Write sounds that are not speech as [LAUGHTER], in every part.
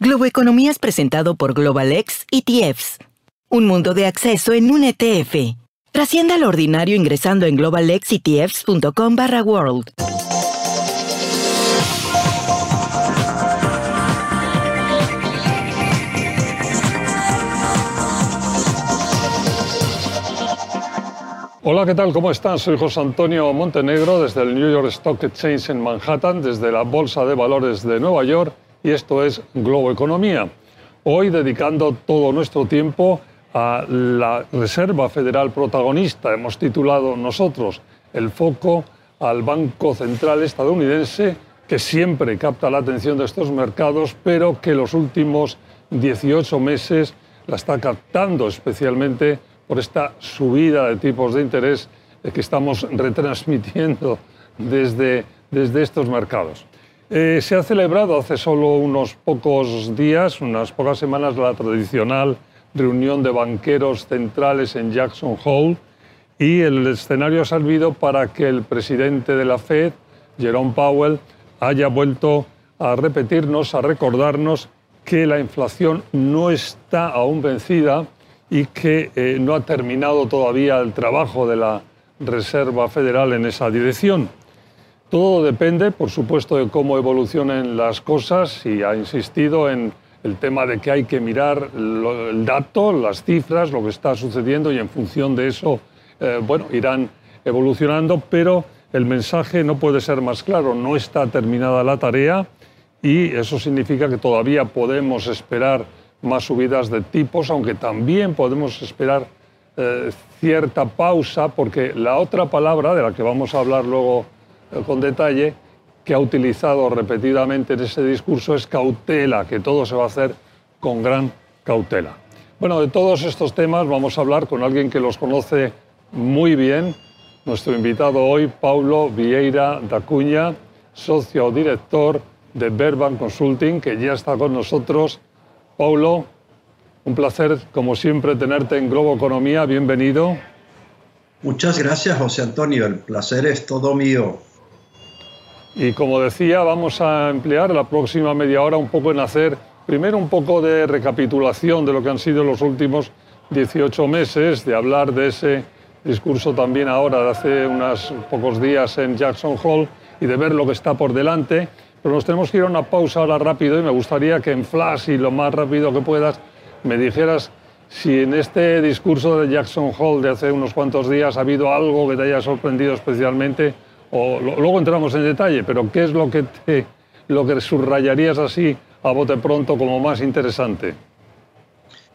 Globoeconomía es presentado por GlobalX ETFs, un mundo de acceso en un ETF. Trascienda lo ordinario ingresando en globalxetfs.com/world. Hola, ¿qué tal? ¿Cómo están? Soy José Antonio Montenegro desde el New York Stock Exchange en Manhattan, desde la Bolsa de Valores de Nueva York y esto es Globo Economía. Hoy dedicando todo nuestro tiempo a la Reserva Federal protagonista. Hemos titulado nosotros el foco al Banco Central estadounidense que siempre capta la atención de estos mercados, pero que los últimos 18 meses la está captando especialmente por esta subida de tipos de interés que estamos retransmitiendo desde, desde estos mercados. Eh, se ha celebrado hace solo unos pocos días, unas pocas semanas, la tradicional reunión de banqueros centrales en Jackson Hole y el escenario ha servido para que el presidente de la Fed, Jerome Powell, haya vuelto a repetirnos, a recordarnos que la inflación no está aún vencida y que eh, no ha terminado todavía el trabajo de la Reserva Federal en esa dirección. Todo depende, por supuesto, de cómo evolucionen las cosas y ha insistido en el tema de que hay que mirar el dato, las cifras, lo que está sucediendo y en función de eso, eh, bueno, irán evolucionando, pero el mensaje no puede ser más claro, no está terminada la tarea y eso significa que todavía podemos esperar más subidas de tipos, aunque también podemos esperar eh, cierta pausa, porque la otra palabra, de la que vamos a hablar luego con detalle, que ha utilizado repetidamente en ese discurso es cautela, que todo se va a hacer con gran cautela. Bueno, de todos estos temas vamos a hablar con alguien que los conoce muy bien, nuestro invitado hoy, Paulo Vieira da Cunha, socio director de Verban Consulting, que ya está con nosotros Paulo, un placer, como siempre, tenerte en Globo Economía. Bienvenido. Muchas gracias, José Antonio. El placer es todo mío. Y como decía, vamos a emplear la próxima media hora un poco en hacer, primero un poco de recapitulación de lo que han sido los últimos 18 meses, de hablar de ese discurso también ahora de hace unos pocos días en Jackson Hall y de ver lo que está por delante. Pero nos tenemos que ir a una pausa ahora rápido y me gustaría que en flash y lo más rápido que puedas me dijeras si en este discurso de Jackson Hall de hace unos cuantos días ha habido algo que te haya sorprendido especialmente o luego entramos en detalle, pero ¿qué es lo que, lo que subrayarías así a bote pronto como más interesante?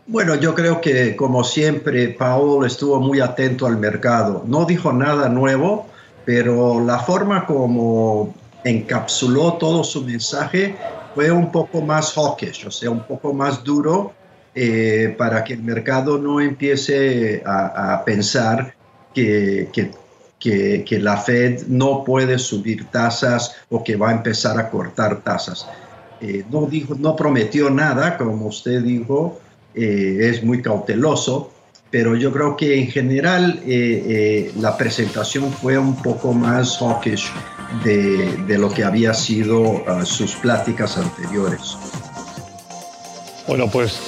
Bueno, yo creo que como siempre Paul estuvo muy atento al mercado. No dijo nada nuevo, pero la forma como encapsuló todo su mensaje fue un poco más hawkish, o sea, un poco más duro eh, para que el mercado no empiece a, pensar que, la Fed no puede subir tasas o que va a empezar a cortar tasas. Eh, no, dijo, no prometió nada, como usted dijo, eh, es muy cauteloso, pero yo creo que en general la presentación fue un poco más hawkish de, lo que había sido uh, sus pláticas anteriores. Bueno, pues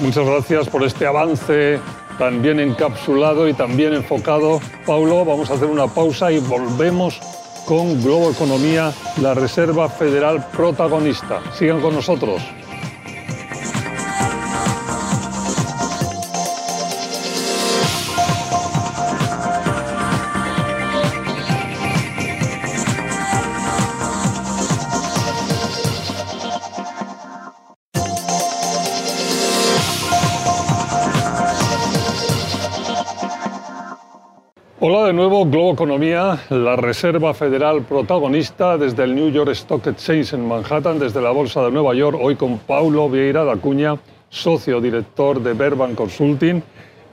muchas gracias por este avance tan bien encapsulado y tan bien enfocado. Paulo, vamos a hacer una pausa y volvemos con Globo Economía, la Reserva Federal protagonista. Sigan con nosotros. Hola de nuevo, Globo Economía, la Reserva Federal protagonista desde el New York Stock Exchange en Manhattan, desde la Bolsa de Nueva York, hoy con Paulo Vieira da Cuña, socio director de Verban Consulting.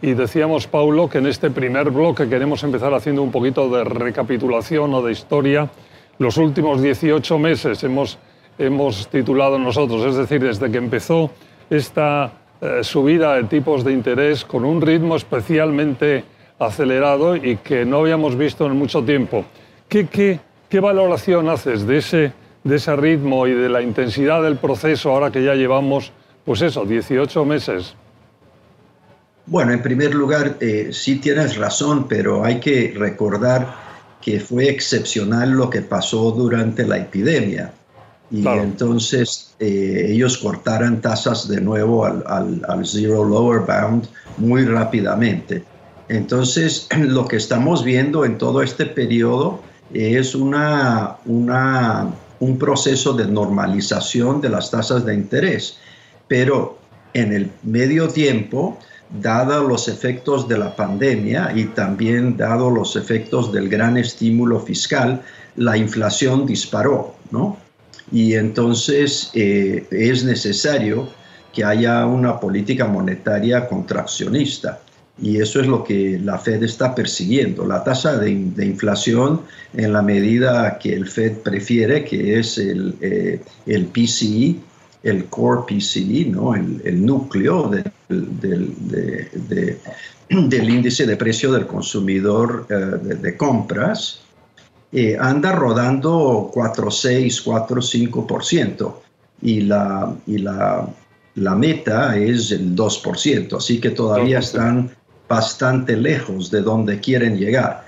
Y decíamos, Paulo, que en este primer bloque queremos empezar haciendo un poquito de recapitulación o de historia. Los últimos 18 meses hemos, hemos titulado nosotros, es decir, desde que empezó esta eh, subida de tipos de interés con un ritmo especialmente acelerado y que no habíamos visto en mucho tiempo. ¿Qué, qué, qué valoración haces de ese, de ese ritmo y de la intensidad del proceso ahora que ya llevamos, pues eso, 18 meses? Bueno, en primer lugar, eh, sí tienes razón, pero hay que recordar que fue excepcional lo que pasó durante la epidemia. Y entonces eh, ellos cortaron tasas de nuevo al, al, al zero lower bound muy rápidamente. Entonces, [CLEARS THROAT] lo que estamos viendo en todo este periodo es una, un proceso de normalización de las tasas de interés, pero en el medio tiempo, dado los efectos de la pandemia y también dado los efectos del gran estímulo fiscal, la inflación disparó, ¿no? Y entonces eh, es necesario que haya una política monetaria contraccionista y eso es lo que la Fed está persiguiendo, la tasa de, inflación en la medida que el Fed prefiere, que es el, eh, el PCE, el core PCE, ¿no? el, núcleo del, [CLEARS THROAT] del, índice de precio del consumidor eh, de, compras, eh, anda rodando 4,6, 4,5%. Y la, y la, la meta es el 2%, así que todavía están bastante lejos de donde quieren llegar.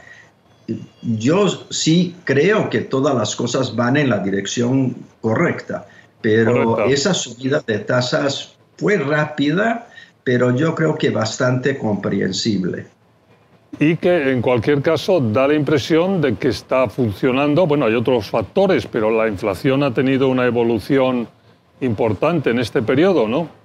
Yo sí creo que todas las cosas van en la dirección correcta, pero esa subida de tasas fue rápida, pero yo creo que bastante comprensible. Y que en cualquier caso da la impresión de que está funcionando. Bueno, hay otros factores, pero la inflación ha tenido una evolución importante en este periodo, ¿no?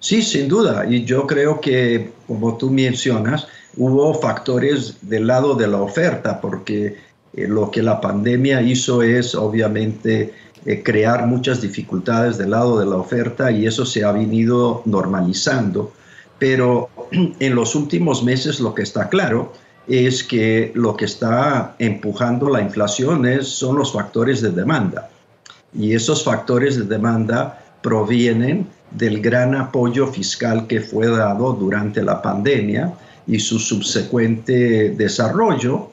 Sí, sin duda. Y yo creo que, como tú mencionas, hubo factores del lado de la oferta, porque eh, lo que la pandemia hizo es, obviamente, eh, crear muchas dificultades del lado de la oferta y eso se ha venido normalizando. Pero [CLEARS THROAT] en los últimos meses lo que está claro es que lo que está empujando la inflación es, son los factores de demanda. Y esos factores de demanda provienen del gran apoyo fiscal que fue dado durante la pandemia y su subsecuente desarrollo,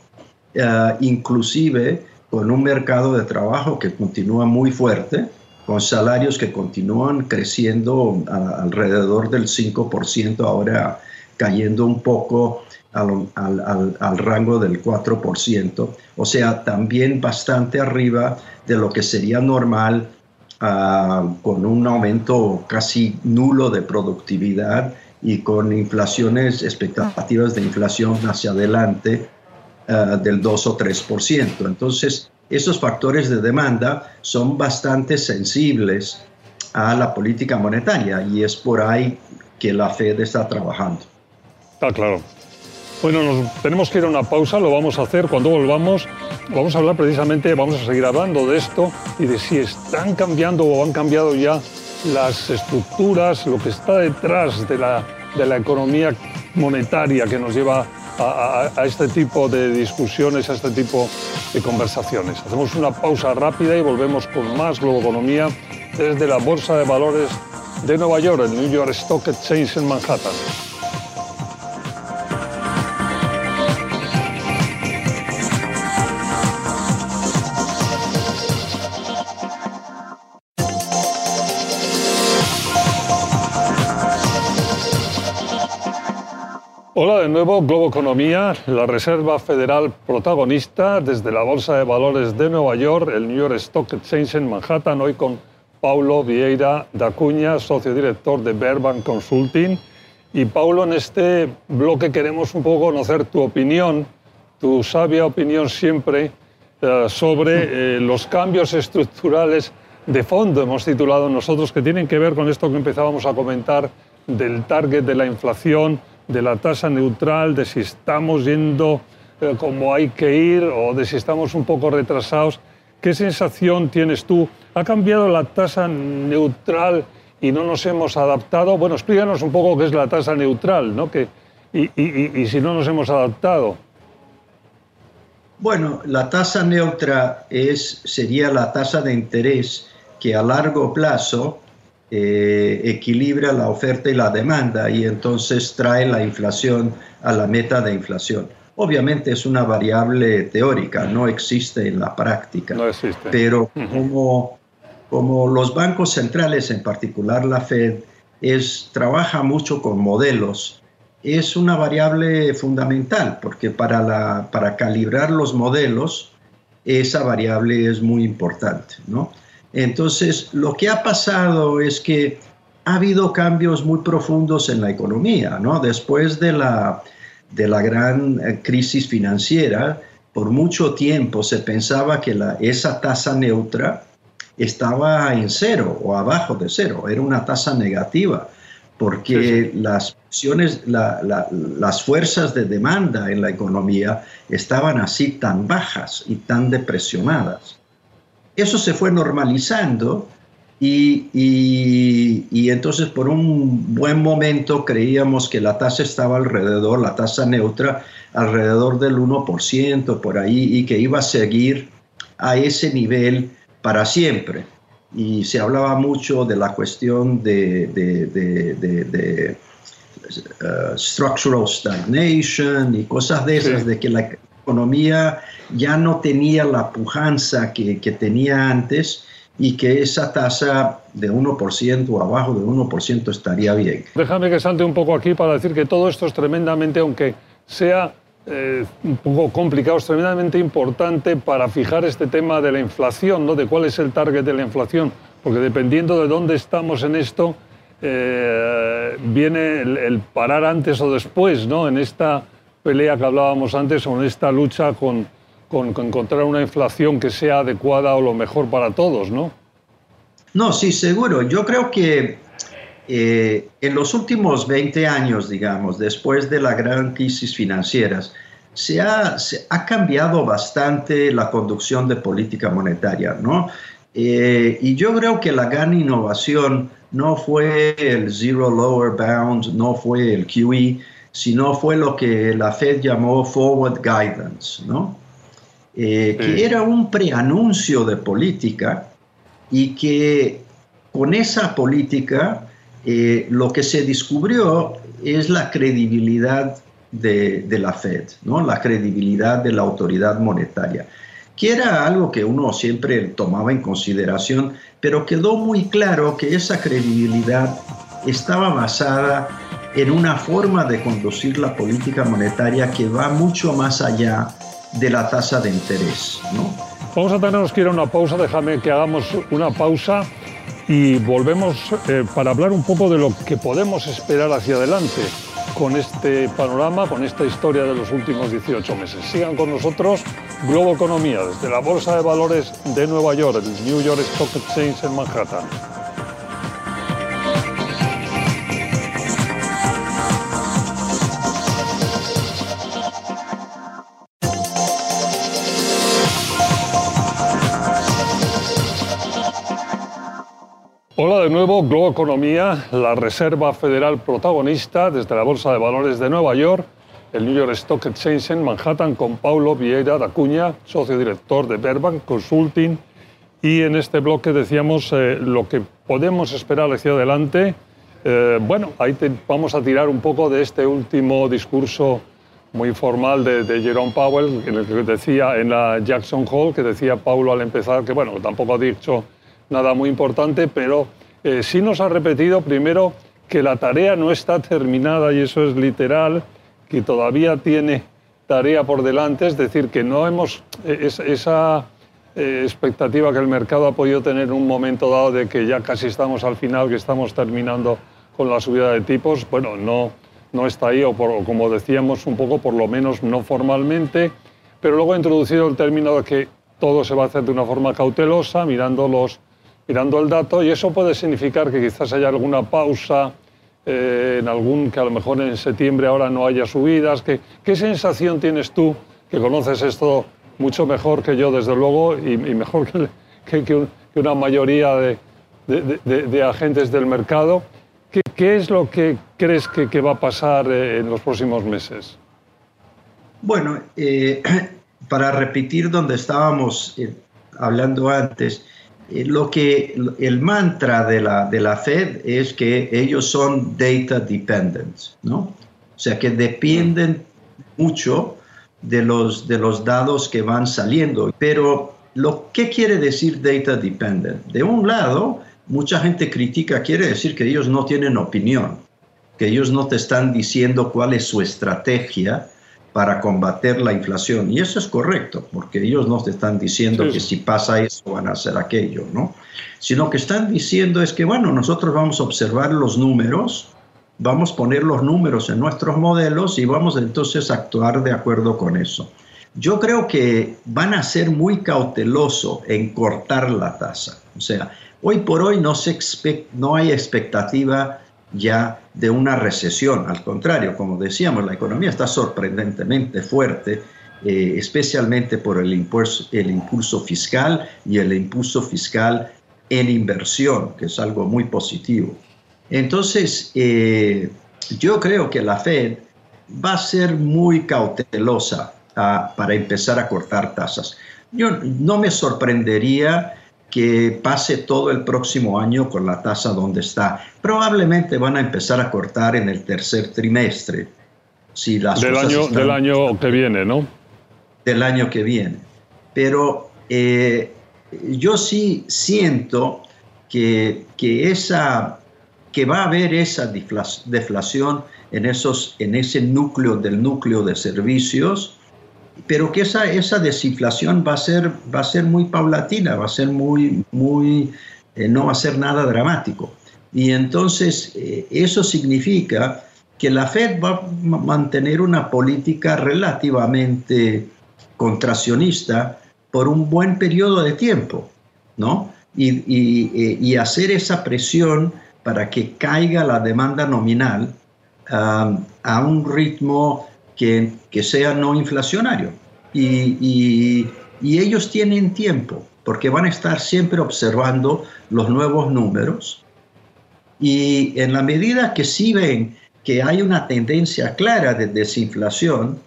eh, inclusive con un mercado de trabajo que continúa muy fuerte, con salarios que continúan creciendo alrededor del 5%, ahora cayendo un poco al, al, rango del 4%, o sea, también bastante arriba de lo que sería normal Ah, con un aumento casi nulo de productividad y con inflaciones, expectativas de inflación hacia adelante ah, del 2 o 3%. Entonces, esos factores de demanda son bastante sensibles a la política monetaria y es por ahí que la Fed está trabajando. Está claro. Bueno, nos tenemos que ir a una pausa, lo vamos a hacer cuando volvamos. Vamos a hablar precisamente, vamos a seguir hablando de esto y de si están cambiando o han cambiado ya las estructuras, lo que está detrás de la, de la economía monetaria que nos lleva a, este tipo de discusiones, a este tipo de conversaciones. Hacemos una pausa rápida y volvemos con más globoeconomía desde la Bolsa de Valores de Nueva York, el New York Stock Exchange en Manhattan. Nuevo, Globo Economía, la Reserva Federal protagonista desde la Bolsa de Valores de Nueva York, el New York Stock Exchange en Manhattan, hoy con Paulo Vieira da Cuña, socio director de Berban Consulting. Y Paulo, en este bloque queremos un poco conocer tu opinión, tu sabia opinión siempre eh, sobre eh, los cambios estructurales de fondo, hemos titulado nosotros, que tienen que ver con esto que empezábamos a comentar del target de la inflación, de la tasa neutral, de si estamos yendo eh, como hay que ir o de si estamos un poco retrasados. ¿Qué sensación tienes tú? ¿Ha cambiado la tasa neutral y no nos hemos adaptado? Bueno, explícanos un poco qué es la tasa neutral, ¿no? Que, y, si no nos hemos adaptado. Bueno, la tasa neutra es, sería la tasa de interés que a largo plazo eh, equilibra la oferta y la demanda y entonces trae la inflación a la meta de inflación. Obviamente es una variable teórica, no existe en la práctica. No existe. Pero como, como los bancos centrales, en particular la Fed, es, trabaja mucho con modelos, es una variable fundamental, porque para, la, para calibrar los modelos, esa variable es muy importante, ¿no? Entonces, lo que ha pasado es que ha habido cambios muy profundos en la economía, ¿no? Después de la, de la gran eh, crisis financiera, por mucho tiempo se pensaba que la, esa tasa neutra estaba en cero o abajo de cero, era una tasa negativa, porque las las fuerzas de demanda en la economía estaban así tan bajas y tan depresionadas eso se fue normalizando y, y, entonces por un buen momento creíamos que la tasa estaba alrededor, la tasa neutra, alrededor del 1% por ahí y que iba a seguir a ese nivel para siempre. Y se hablaba mucho de la cuestión de, de, de, uh, structural stagnation y cosas de esas, de que la economía ya no tenía la pujanza que, que tenía antes y que esa tasa de 1% o abajo de 1% estaría bien. Déjame que salte un poco aquí para decir que todo esto es tremendamente, aunque sea eh, un poco complicado, es tremendamente importante para fijar este tema de la inflación, ¿no? de cuál es el target de la inflación, porque dependiendo de dónde estamos en esto, eh, viene el, el, parar antes o después, ¿no? en esta pelea que hablábamos antes, en esta lucha con, con, encontrar una inflación que sea adecuada o lo mejor para todos, ¿no? No, sí, seguro. Yo creo que eh, en los últimos 20 años, digamos, después de la gran crisis financiera, se ha, se ha cambiado bastante la conducción de política monetaria, ¿no? Eh, y yo creo que la gran innovación no fue el Zero Lower Bound, no fue el QE, sino fue lo que la Fed llamó Forward Guidance, ¿no? Eh, que era un preanuncio de política y que con esa política eh, lo que se descubrió es la credibilidad de, la Fed, ¿no? la credibilidad de la autoridad monetaria, que era algo que uno siempre tomaba en consideración, pero quedó muy claro que esa credibilidad estaba basada en una forma de conducir la política monetaria que va mucho más allá de la tasa de interés. ¿no? Vamos a tenernos que ir a una pausa, déjame que hagamos una pausa y volvemos eh, para hablar un poco de lo que podemos esperar hacia adelante con este panorama, con esta historia de los últimos 18 meses. Sigan con nosotros Globo Economía desde la Bolsa de Valores de Nueva York, el New York Stock Exchange en Manhattan. Hola de nuevo, Globo Economía, la Reserva Federal protagonista desde la Bolsa de Valores de Nueva York, el New York Stock Exchange en Manhattan con Paulo Vieira da Cuña, socio director de Berbank Consulting. Y en este bloque decíamos eh, lo que podemos esperar hacia adelante. Eh, bueno, ahí vamos a tirar un poco de este último discurso muy formal de, de, Jerome Powell, en el que decía en la Jackson Hole, que decía Paulo al empezar que, bueno, tampoco ha dicho nada muy importante, pero eh, sí nos ha repetido primero que la tarea no está terminada y eso es literal, que todavía tiene tarea por delante, es decir, que no hemos eh, esa eh, expectativa que el mercado ha podido tener en un momento dado de que ya casi estamos al final, que estamos terminando con la subida de tipos, bueno, no, no está ahí, o, como decíamos un poco, por lo menos no formalmente, pero luego ha introducido el término de que todo se va a hacer de una forma cautelosa, mirando los mirando el dato y eso puede significar que quizás haya alguna pausa eh, en algún que a lo mejor en septiembre ahora no haya subidas? ¿Qué, qué sensación tienes tú, que conoces esto mucho mejor que yo, desde luego, y, mejor que, que, una mayoría de, de, agentes del mercado? ¿Qué, ¿Qué, es lo que crees que, va a pasar eh, en los próximos meses? Bueno, eh, [CLEARS THROAT] para repetir donde estábamos hablando antes, eh, lo que el mantra de la, de la Fed es que ellos son data dependent, ¿no? O sea, que dependen mucho de los, de los datos que van saliendo. Pero, lo que quiere decir data dependent? De un lado, mucha gente critica, quiere decir que ellos no tienen opinión, que ellos no te están diciendo cuál es su estrategia para combater la inflación. Y eso es correcto, porque ellos no te están diciendo que si pasa eso van a hacer aquello, ¿no? Sino que están diciendo es que, bueno, nosotros vamos a observar los números, vamos a poner los números en nuestros modelos y vamos entonces a actuar de acuerdo con eso. Yo creo que van a ser muy cautelosos en cortar la tasa. O sea, hoy por hoy no, se no hay expectativa ya de una recesión. Al contrario, como decíamos, la economía está sorprendentemente fuerte, eh, especialmente por el impulso, el impulso fiscal y el impulso fiscal en inversión, que es algo muy positivo. Entonces, eh, yo creo que la Fed va a ser muy cautelosa ah, para empezar a cortar tasas. Yo no me sorprendería que pase todo el próximo año con la tasa donde está. Probablemente van a empezar a cortar en el tercer trimestre. Si las del, año, del año que viene, ¿no? Del año que viene. Pero eh, yo sí siento que, que, esa, que va a haber esa deflación en, esos, en ese núcleo del núcleo de servicios pero que esa, esa desinflación va a, ser, va a ser muy paulatina, va a ser muy, muy, eh, no va a ser nada dramático. Y entonces eh, eso significa que la Fed va a mantener una política relativamente contraccionista por un buen periodo de tiempo, ¿no? Y, y, y hacer esa presión para que caiga la demanda nominal um, a un ritmo que, que sea no inflacionario. Y, y, ellos tienen tiempo, porque van a estar siempre observando los nuevos números. Y en la medida que sí ven que hay una tendencia clara de desinflación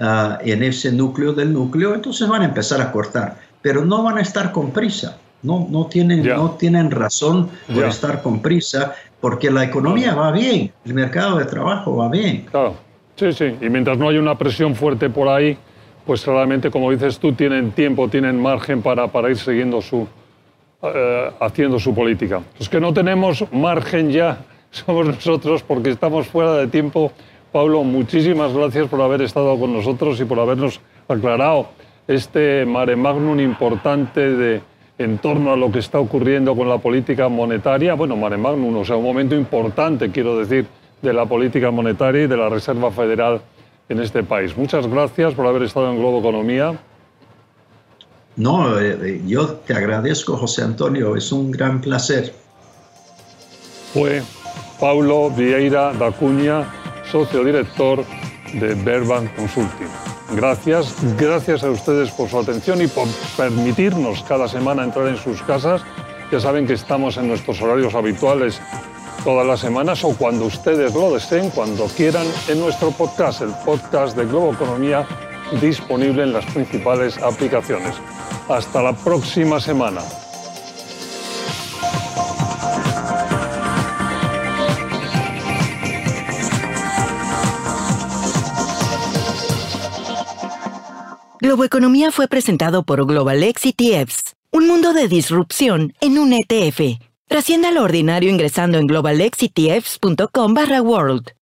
uh, en ese núcleo del núcleo, entonces van a empezar a cortar, pero no van a estar con prisa. No, no, tienen, no tienen razón por estar con prisa, porque la economía va bien, el mercado de trabajo va bien. Claro. Sí, sí, y mientras no hay una presión fuerte por ahí, pues claramente, como dices tú, tienen tiempo, tienen margen para, para ir siguiendo su, eh, haciendo su política. Los que no tenemos margen ya [LAUGHS] somos nosotros porque estamos fuera de tiempo. Pablo, muchísimas gracias por haber estado con nosotros y por habernos aclarado este mare magnum importante de, en torno a lo que está ocurriendo con la política monetaria. Bueno, mare magnum, o sea, un momento importante, quiero decir, de la política monetaria y de la Reserva Federal en este país. Muchas gracias por haber estado en Globo Economía. No, eh, eh, yo te agradezco, José Antonio, es un gran placer. Fue Paulo Vieira da Cunha, socio director de Verban Consulting. Gracias, gracias a ustedes por su atención y por permitirnos cada semana entrar en sus casas. Ya saben que estamos en nuestros horarios habituales todas las semanas o cuando ustedes lo deseen, cuando quieran, en nuestro podcast, el podcast de Globo Economía, disponible en las principales aplicaciones. Hasta la próxima semana. Globo Economía fue presentado por Global ETFs, un mundo de disrupción en un ETF Trascienda lo ordinario ingresando en globalexitfs.com barra world.